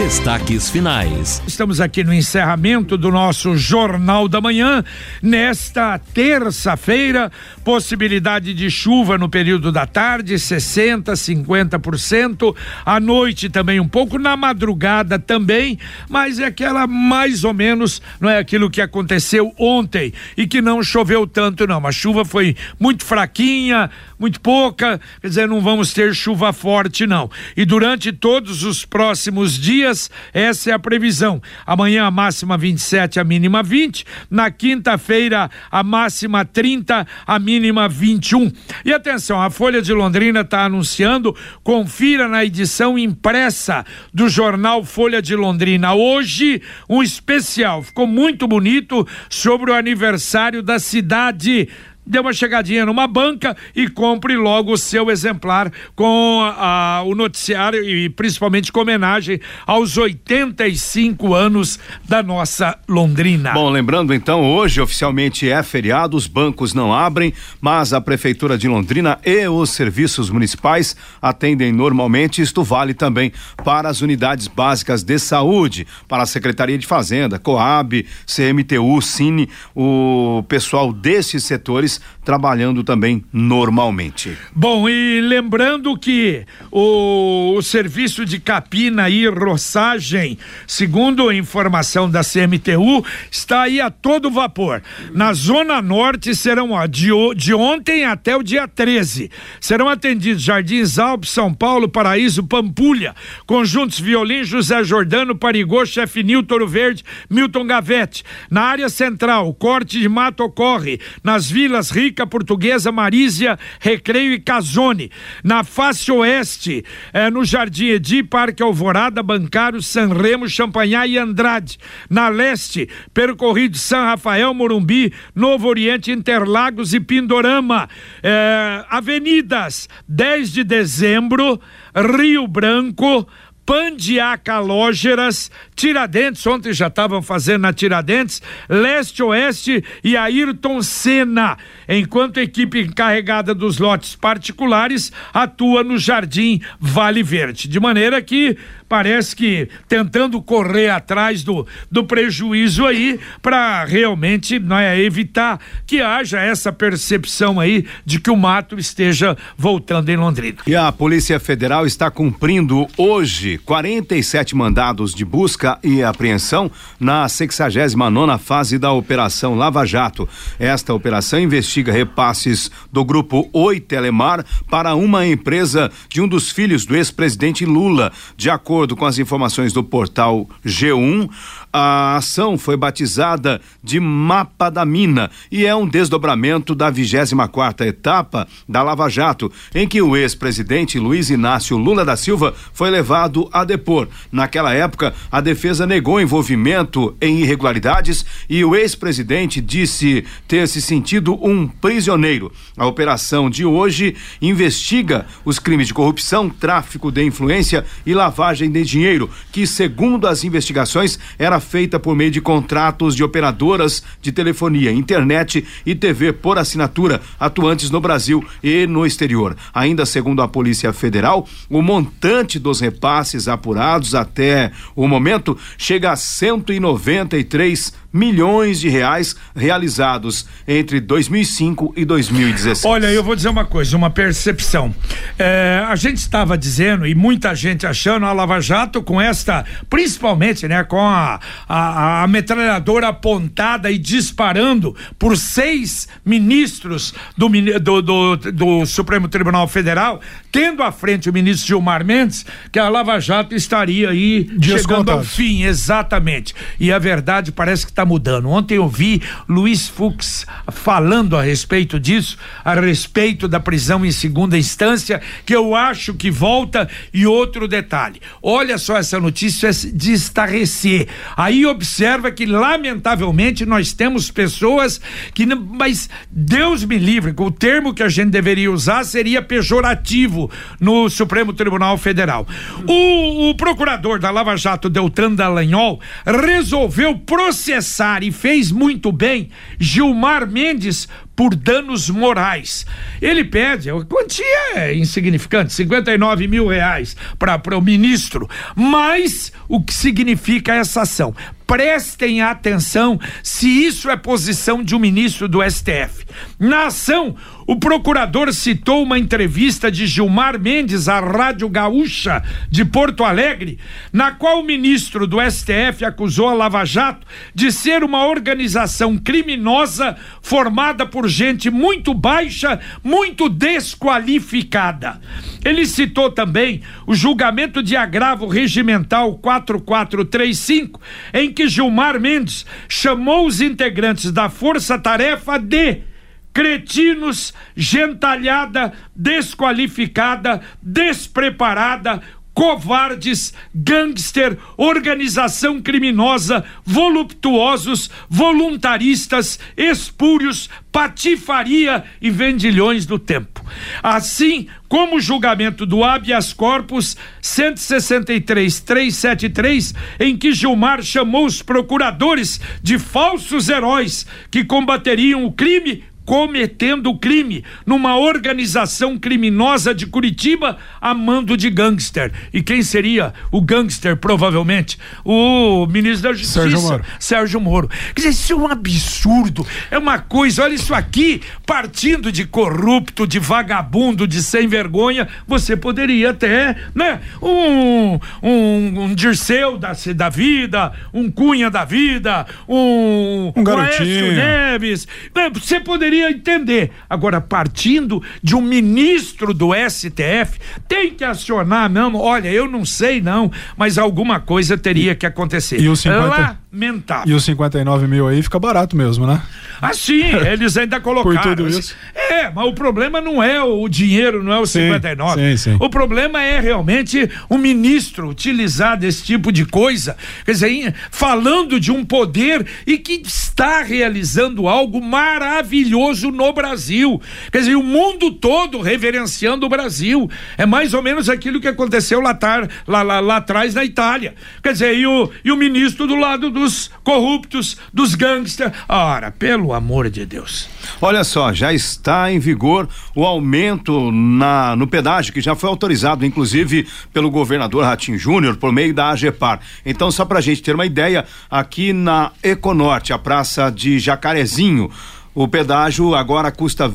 Destaques finais. Estamos aqui no encerramento do nosso Jornal da Manhã. Nesta terça-feira, possibilidade de chuva no período da tarde, 60%, 50%. À noite também um pouco, na madrugada também, mas é aquela mais ou menos, não é aquilo que aconteceu ontem e que não choveu tanto, não. A chuva foi muito fraquinha, muito pouca, quer dizer, não vamos ter chuva forte, não. E durante todos os próximos dias, dias, essa é a previsão. Amanhã a máxima 27, a mínima 20. Na quinta-feira, a máxima 30, a mínima 21. E atenção, a Folha de Londrina está anunciando, confira na edição impressa do jornal Folha de Londrina. Hoje, um especial. Ficou muito bonito sobre o aniversário da cidade dê uma chegadinha numa banca e compre logo o seu exemplar com a, o noticiário e principalmente com homenagem aos 85 anos da nossa Londrina. Bom, lembrando então, hoje oficialmente é feriado, os bancos não abrem, mas a Prefeitura de Londrina e os serviços municipais atendem normalmente. Isto vale também para as unidades básicas de saúde, para a Secretaria de Fazenda, Coab, CMTU, Cine, o pessoal desses setores news trabalhando também normalmente. Bom, e lembrando que o, o serviço de capina e roçagem, segundo informação da CMTU, está aí a todo vapor. Na Zona Norte serão ó, de, de ontem até o dia 13. Serão atendidos Jardins Alpes, São Paulo, Paraíso, Pampulha, Conjuntos Violim, José Jordano, Parigô, Chefe Nilton Verde, Milton Gavete. Na área central, corte de mato ocorre nas vilas Portuguesa, Marísia, Recreio e Casone. Na face oeste, é, no Jardim Edi, Parque Alvorada, Bancário, Sanremo, Champanhar e Andrade. Na leste, percorrido São Rafael, Morumbi, Novo Oriente, Interlagos e Pindorama. É, avenidas 10 de dezembro, Rio Branco, Pandiaca Lógeras, Tiradentes, ontem já estavam fazendo na Tiradentes, Leste Oeste e Ayrton Senna, enquanto a equipe encarregada dos lotes particulares atua no Jardim Vale Verde. De maneira que parece que tentando correr atrás do, do prejuízo aí para realmente não é, evitar que haja essa percepção aí de que o mato esteja voltando em Londrina. E a Polícia Federal está cumprindo hoje 47 mandados de busca e apreensão na 69 nona fase da Operação Lava Jato. Esta operação investiga repasses do grupo Oi Telemar para uma empresa de um dos filhos do ex-presidente Lula, de acordo acordo com as informações do portal G1, a ação foi batizada de Mapa da Mina e é um desdobramento da 24 quarta etapa da Lava Jato, em que o ex-presidente Luiz Inácio Lula da Silva foi levado a depor. Naquela época, a defesa negou envolvimento em irregularidades e o ex-presidente disse ter se sentido um prisioneiro. A operação de hoje investiga os crimes de corrupção, tráfico de influência e lavagem de dinheiro, que, segundo as investigações, era feita por meio de contratos de operadoras de telefonia, internet e TV por assinatura atuantes no Brasil e no exterior. Ainda segundo a Polícia Federal, o montante dos repasses apurados até o momento chega a 193 milhões de reais realizados entre 2005 e 2016. Olha, eu vou dizer uma coisa, uma percepção. É, a gente estava dizendo e muita gente achando a Lava Jato com esta, principalmente, né, com a, a, a metralhadora apontada e disparando por seis ministros do, do, do, do Supremo Tribunal Federal, tendo à frente o ministro Gilmar Mendes, que a Lava Jato estaria aí Dias chegando contados. ao fim, exatamente. E a verdade parece que está mudando. Ontem eu vi Luiz Fux falando a respeito disso, a respeito da prisão em segunda instância, que eu acho que volta. E outro detalhe: olha só essa notícia de estarrecer. Aí observa que, lamentavelmente, nós temos pessoas que. Mas Deus me livre, o termo que a gente deveria usar seria pejorativo no Supremo Tribunal Federal. O, o procurador da Lava Jato, Deltan Dallagnol, resolveu processar processar e fez muito bem Gilmar Mendes por danos morais. Ele pede, a quantia é insignificante, 59 mil reais para o ministro, mas o que significa essa ação? Prestem atenção se isso é posição de um ministro do STF. Na ação, o procurador citou uma entrevista de Gilmar Mendes à Rádio Gaúcha de Porto Alegre, na qual o ministro do STF acusou a Lava Jato de ser uma organização criminosa formada por gente muito baixa, muito desqualificada. Ele citou também o julgamento de agravo regimental 4435, em que Gilmar Mendes chamou os integrantes da Força Tarefa de cretinos, gentalhada, desqualificada, despreparada, covardes, gangster, organização criminosa, voluptuosos, voluntaristas, espúrios, patifaria e vendilhões do tempo. Assim como o julgamento do habeas corpus 163.373, em que Gilmar chamou os procuradores de falsos heróis que combateriam o crime cometendo crime numa organização criminosa de Curitiba a mando de gangster. E quem seria o gangster, provavelmente? O ministro da Justiça, Sérgio Moro. Sérgio Moro. Quer dizer, isso é um absurdo. É uma coisa, olha isso aqui, partindo de corrupto, de vagabundo, de sem vergonha, você poderia até, né? Um, um, um Dirceu da, da vida, um Cunha da vida, um, Um garotinho. Neves. Né, Você poderia entender. Agora, partindo de um ministro do STF, tem que acionar, não. Olha, eu não sei, não, mas alguma coisa teria que acontecer. E os 50 Lamentável. E os 59 mil aí fica barato mesmo, né? Assim, eles ainda colocaram. Por tudo assim. isso. É, mas o problema não é o dinheiro, não é o Sim, 59. sim, sim. O problema é realmente o ministro utilizar desse tipo de coisa, quer dizer, falando de um poder e que está realizando algo maravilhoso no Brasil. Quer dizer, o mundo todo reverenciando o Brasil. É mais ou menos aquilo que aconteceu lá, tar- lá- lá- lá atrás na Itália. Quer dizer, e o, e o ministro do lado dos corruptos, dos gangsters. Ora, pelo amor de Deus. Olha só, já está em vigor o aumento na, no pedágio, que já foi autorizado, inclusive, pelo governador Ratinho Júnior, por meio da AGEPAR. Então, só para a gente ter uma ideia, aqui na Econorte, a praça de Jacarezinho, o pedágio agora custa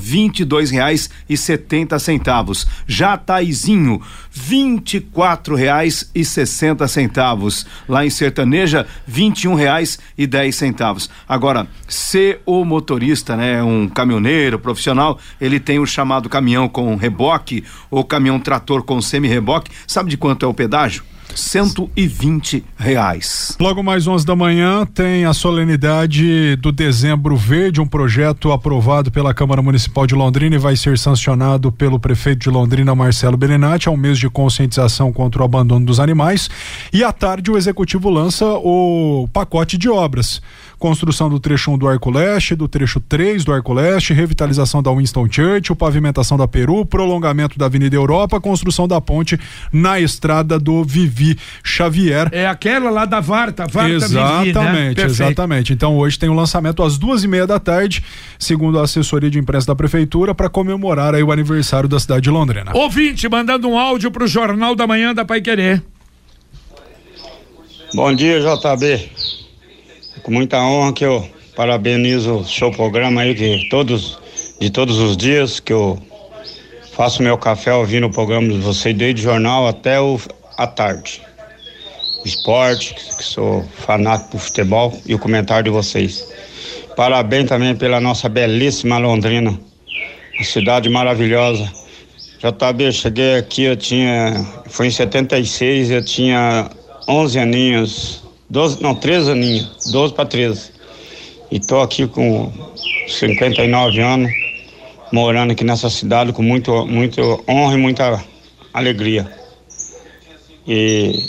e quatro reais e sessenta centavos. Lá em Sertaneja, dez centavos. Agora, se o motorista, né, um caminhoneiro profissional, ele tem o chamado caminhão com reboque ou caminhão trator com semi-reboque, sabe de quanto é o pedágio? 120 reais. Logo mais 11 da manhã tem a solenidade do Dezembro Verde, um projeto aprovado pela Câmara Municipal de Londrina e vai ser sancionado pelo prefeito de Londrina, Marcelo Belinati, é um mês de conscientização contra o abandono dos animais. E à tarde o executivo lança o pacote de obras. Construção do trecho 1 do Arco Leste, do trecho 3 do Arco Leste, revitalização da Winston Churchill, pavimentação da Peru, prolongamento da Avenida Europa, construção da ponte na estrada do Vivi Xavier. É aquela lá da Varta, Varta Vivi, né? Exatamente, exatamente. Então hoje tem o lançamento às duas e meia da tarde, segundo a assessoria de imprensa da prefeitura, para comemorar aí o aniversário da cidade de Londrina. Ouvinte, mandando um áudio pro Jornal da Manhã da Pai Querer. Bom dia, JB. Com muita honra que eu parabenizo o seu programa aí, que todos, de todos os dias que eu faço meu café ouvindo o programa de vocês, desde o jornal até o, a tarde. Esporte, que sou fanático por futebol e o comentário de vocês. Parabéns também pela nossa belíssima Londrina, uma cidade maravilhosa. JB, cheguei aqui, eu tinha. Foi em 76, eu tinha 11 aninhos, 12, não, 13 aninhos, 12 para 13. E tô aqui com 59 anos, morando aqui nessa cidade com muito, muito honra e muita alegria. E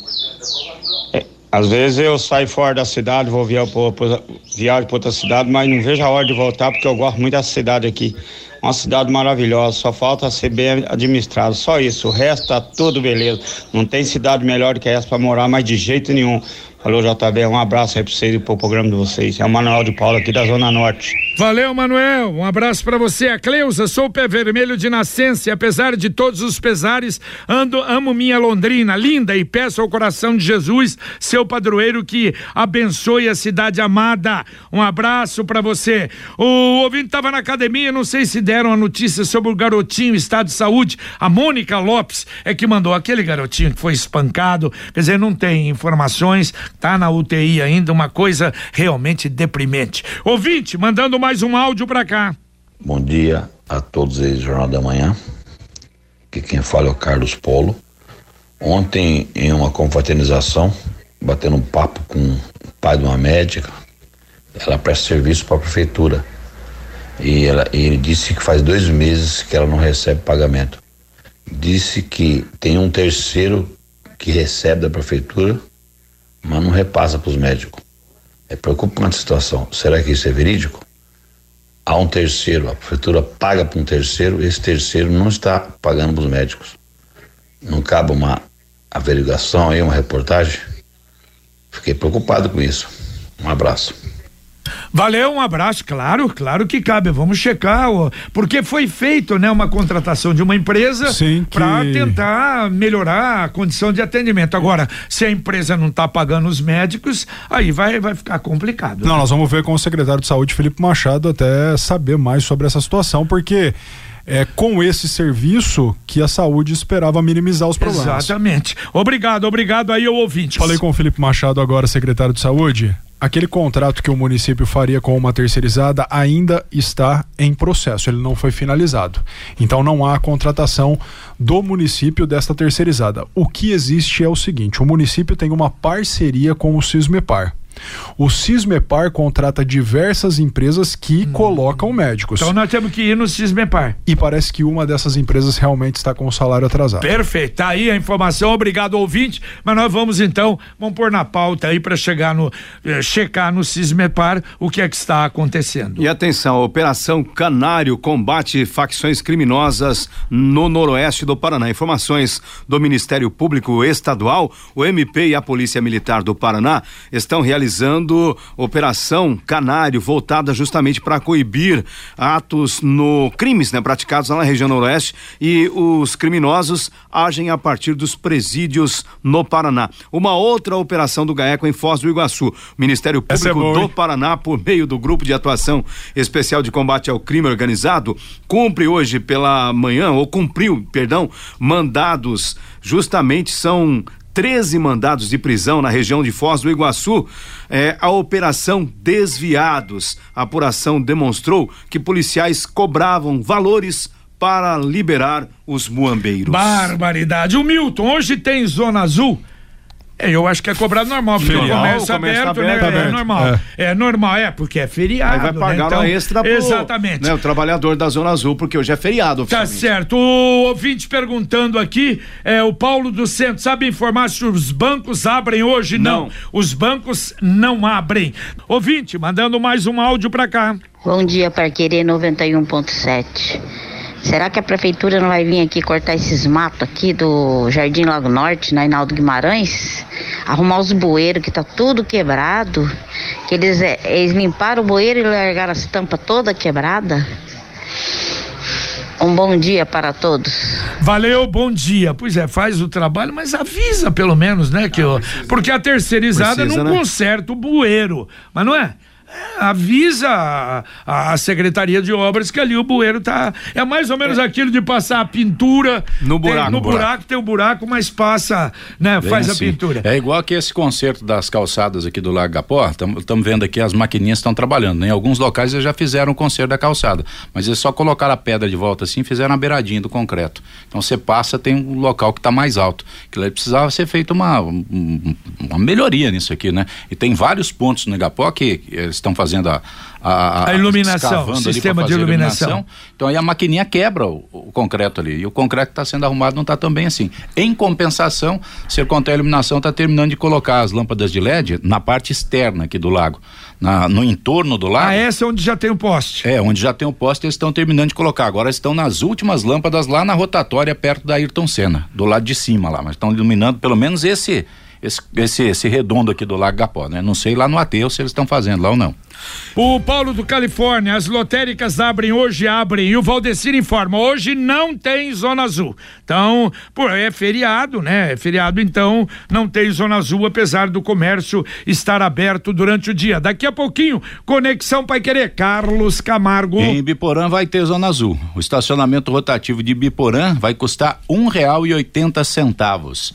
é, às vezes eu saio fora da cidade, vou via, pro- pro- viajo para outra cidade, mas não vejo a hora de voltar porque eu gosto muito dessa cidade aqui. Uma cidade maravilhosa, só falta ser bem administrado, só isso. O resto tá tudo beleza. Não tem cidade melhor que essa para morar, mas de jeito nenhum. Alô, JB, um abraço aí pra vocês e pro programa de vocês. É o Manuel de Paula aqui da Zona Norte. Valeu, Manuel. Um abraço para você. A Cleusa, sou pé vermelho de nascença e apesar de todos os pesares, ando, amo minha Londrina, linda, e peço ao coração de Jesus, seu padroeiro, que abençoe a cidade amada. Um abraço para você. O ouvinte estava na academia, não sei se deram a notícia sobre o garotinho, estado de saúde. A Mônica Lopes é que mandou aquele garotinho que foi espancado. Quer dizer, não tem informações tá na UTI ainda, uma coisa realmente deprimente. Ouvinte, mandando mais um áudio para cá. Bom dia a todos aí do Jornal da Manhã. Que quem fala é o Carlos Polo. Ontem, em uma confraternização, batendo um papo com o pai de uma médica, ela presta serviço para a prefeitura. E, ela, e ele disse que faz dois meses que ela não recebe pagamento. Disse que tem um terceiro que recebe da prefeitura mas não repassa para os médicos. É preocupante a situação. Será que isso é verídico? Há um terceiro, a prefeitura paga para um terceiro, esse terceiro não está pagando para os médicos. Não cabe uma averiguação aí, uma reportagem? Fiquei preocupado com isso. Um abraço. Valeu, um abraço, claro, claro que cabe. Vamos checar, ó, porque foi feito, né, uma contratação de uma empresa para que... tentar melhorar a condição de atendimento. Agora, se a empresa não está pagando os médicos, aí vai, vai ficar complicado. Não, né? nós vamos ver com o secretário de saúde, Felipe Machado, até saber mais sobre essa situação, porque é com esse serviço que a saúde esperava minimizar os problemas. Exatamente. Obrigado, obrigado aí ao ouvinte. Falei com o Felipe Machado agora, secretário de saúde aquele contrato que o município faria com uma terceirizada ainda está em processo, ele não foi finalizado. Então não há contratação do município desta terceirizada. O que existe é o seguinte: o município tem uma parceria com o Cismepar. O Cismepar contrata diversas empresas que hum. colocam médicos. Então nós temos que ir no Cismepar. E parece que uma dessas empresas realmente está com o salário atrasado. Perfeito. Tá aí a informação. Obrigado, ouvinte. Mas nós vamos então, vamos pôr na pauta aí para chegar no eh, checar no Cismepar o que é que está acontecendo. E atenção, a Operação Canário combate facções criminosas no noroeste do Paraná. Informações do Ministério Público Estadual, o MP e a Polícia Militar do Paraná estão realizando realizando operação Canário, voltada justamente para coibir atos no crimes né, praticados lá na região noroeste e os criminosos agem a partir dos presídios no Paraná. Uma outra operação do GAECO em Foz do Iguaçu. O Ministério é Público é do Paraná, por meio do Grupo de Atuação Especial de Combate ao Crime Organizado, cumpre hoje pela manhã, ou cumpriu, perdão, mandados justamente são 13 mandados de prisão na região de Foz do Iguaçu. É, a operação Desviados. A apuração demonstrou que policiais cobravam valores para liberar os muambeiros. Barbaridade. O Milton, hoje tem Zona Azul é, eu acho que é cobrado normal, porque feriado, o comércio, comércio aberto, aberto, né? Aberto. É normal. É. é. normal, é, porque é feriado. Aí vai pagar né? então, extra pro, Exatamente. Né, o trabalhador da Zona Azul, porque hoje é feriado. Tá certo. O ouvinte perguntando aqui, é o Paulo do Centro, sabe informar se os bancos abrem hoje? Não. não. Os bancos não abrem. Ouvinte, mandando mais um áudio pra cá. Bom dia, Parquerê 91.7. Será que a prefeitura não vai vir aqui cortar esses matos aqui do Jardim Lago Norte, na Inaldo Guimarães? Arrumar os bueiros que tá tudo quebrado? Que eles, é, eles limparam o bueiro e largaram as tampas toda quebrada? Um bom dia para todos. Valeu, bom dia. Pois é, faz o trabalho, mas avisa pelo menos, né? Que eu, porque a terceirizada Precisa, não né? conserta o bueiro. Mas não é? Avisa a, a, Secretaria de Obras que ali o bueiro tá. É mais ou menos é. aquilo de passar a pintura. No buraco. Tem, no buraco, buraco tem o um buraco, mas passa, né? Bem faz assim. a pintura. É igual que esse conserto das calçadas aqui do Lago Gapó. Estamos vendo aqui as maquininhas estão trabalhando. Né? Em alguns locais eles já fizeram o conserto da calçada. Mas eles só colocaram a pedra de volta assim e fizeram a beiradinha do concreto. Então você passa, tem um local que está mais alto. Que lá precisava ser feita uma, uma melhoria nisso aqui, né? E tem vários pontos no Igapó que eles estão fazendo a, a, a iluminação, o sistema de iluminação. iluminação. Então aí a maquininha quebra o, o concreto ali. E o concreto que está sendo arrumado não está tão bem assim. Em compensação, Sercontel Iluminação está terminando de colocar as lâmpadas de LED na parte externa aqui do lago. Na, no entorno do lago. Ah, essa é onde já tem o poste. É, onde já tem o poste, eles estão terminando de colocar. Agora estão nas últimas lâmpadas lá na rotatória, perto da Ayrton Senna, do lado de cima lá. Mas estão iluminando pelo menos esse esse, esse, esse redondo aqui do Lago Gapó, né? Não sei lá no Ateu se eles estão fazendo lá ou não. O Paulo do Califórnia, as lotéricas abrem hoje, abrem. E o Valdecir informa, hoje não tem Zona Azul. Então, pô, é feriado, né? É feriado, então não tem Zona Azul, apesar do comércio estar aberto durante o dia. Daqui a pouquinho, Conexão Pai Querer, Carlos Camargo. Em Biporã vai ter Zona Azul. O estacionamento rotativo de Biporã vai custar um real e oitenta centavos.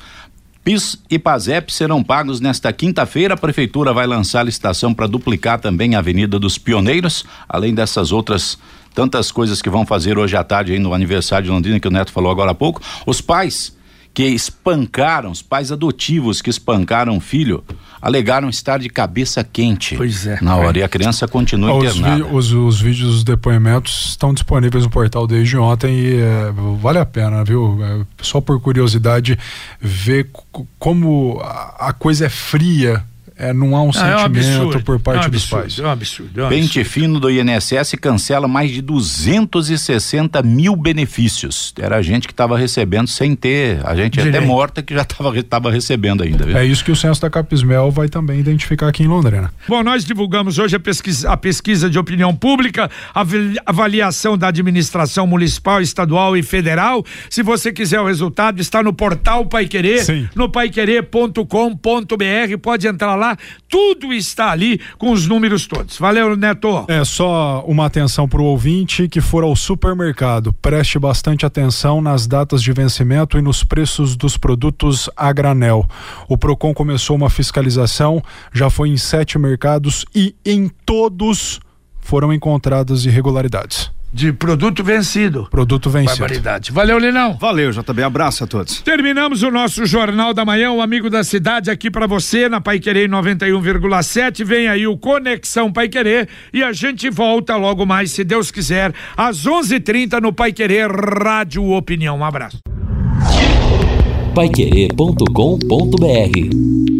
PIS e PASEP serão pagos nesta quinta-feira. A prefeitura vai lançar a licitação para duplicar também a Avenida dos Pioneiros, além dessas outras tantas coisas que vão fazer hoje à tarde aí no aniversário de Londrina que o Neto falou agora há pouco. Os pais que espancaram, os pais adotivos que espancaram o filho, alegaram estar de cabeça quente. Pois é. Na hora. E a criança continua Os, internada. vi- os, os vídeos dos depoimentos estão disponíveis no portal desde ontem e é, vale a pena, viu? É, só por curiosidade, ver como a, a coisa é fria, é, não há um Ah, é um sentimento por parte é um dos pais. É um absurdo. É um Pente absurdo. fino do INSS cancela mais de 260 mil benefícios. Era gente que estava recebendo sem ter, a gente até Direito. morta que já estava tava recebendo ainda. Viu? É isso que o censo da Capismel vai também identificar aqui em Londrina. Bom, nós divulgamos hoje a pesquisa, a pesquisa de opinião pública, a avali- avaliação da administração municipal, estadual e federal. Se você quiser o resultado, está no portal Pai Querer, Sim. no paiquerer.com.br. Pode entrar lá, tudo está ali com os números todos. Valeu, Neto. É só uma atenção para o ouvinte que for ao supermercado. Preste bastante atenção nas datas de vencimento e nos preços dos produtos a granel. O Procon começou uma fiscalização, já foi em sete mercados e em todos foram encontradas irregularidades. De produto vencido. Produto vencido. Barbaridade. Valeu, Linão. Valeu, JB. Abraço a todos. Terminamos o nosso Jornal da Manhã, o amigo da cidade aqui pra você na Pai Querer 91,7. Vem aí o Conexão Pai Querer e a gente volta logo mais, se Deus quiser, às 11:30 no Pai Querer Rádio Opinião. Um abraço. Paiquerê.com.br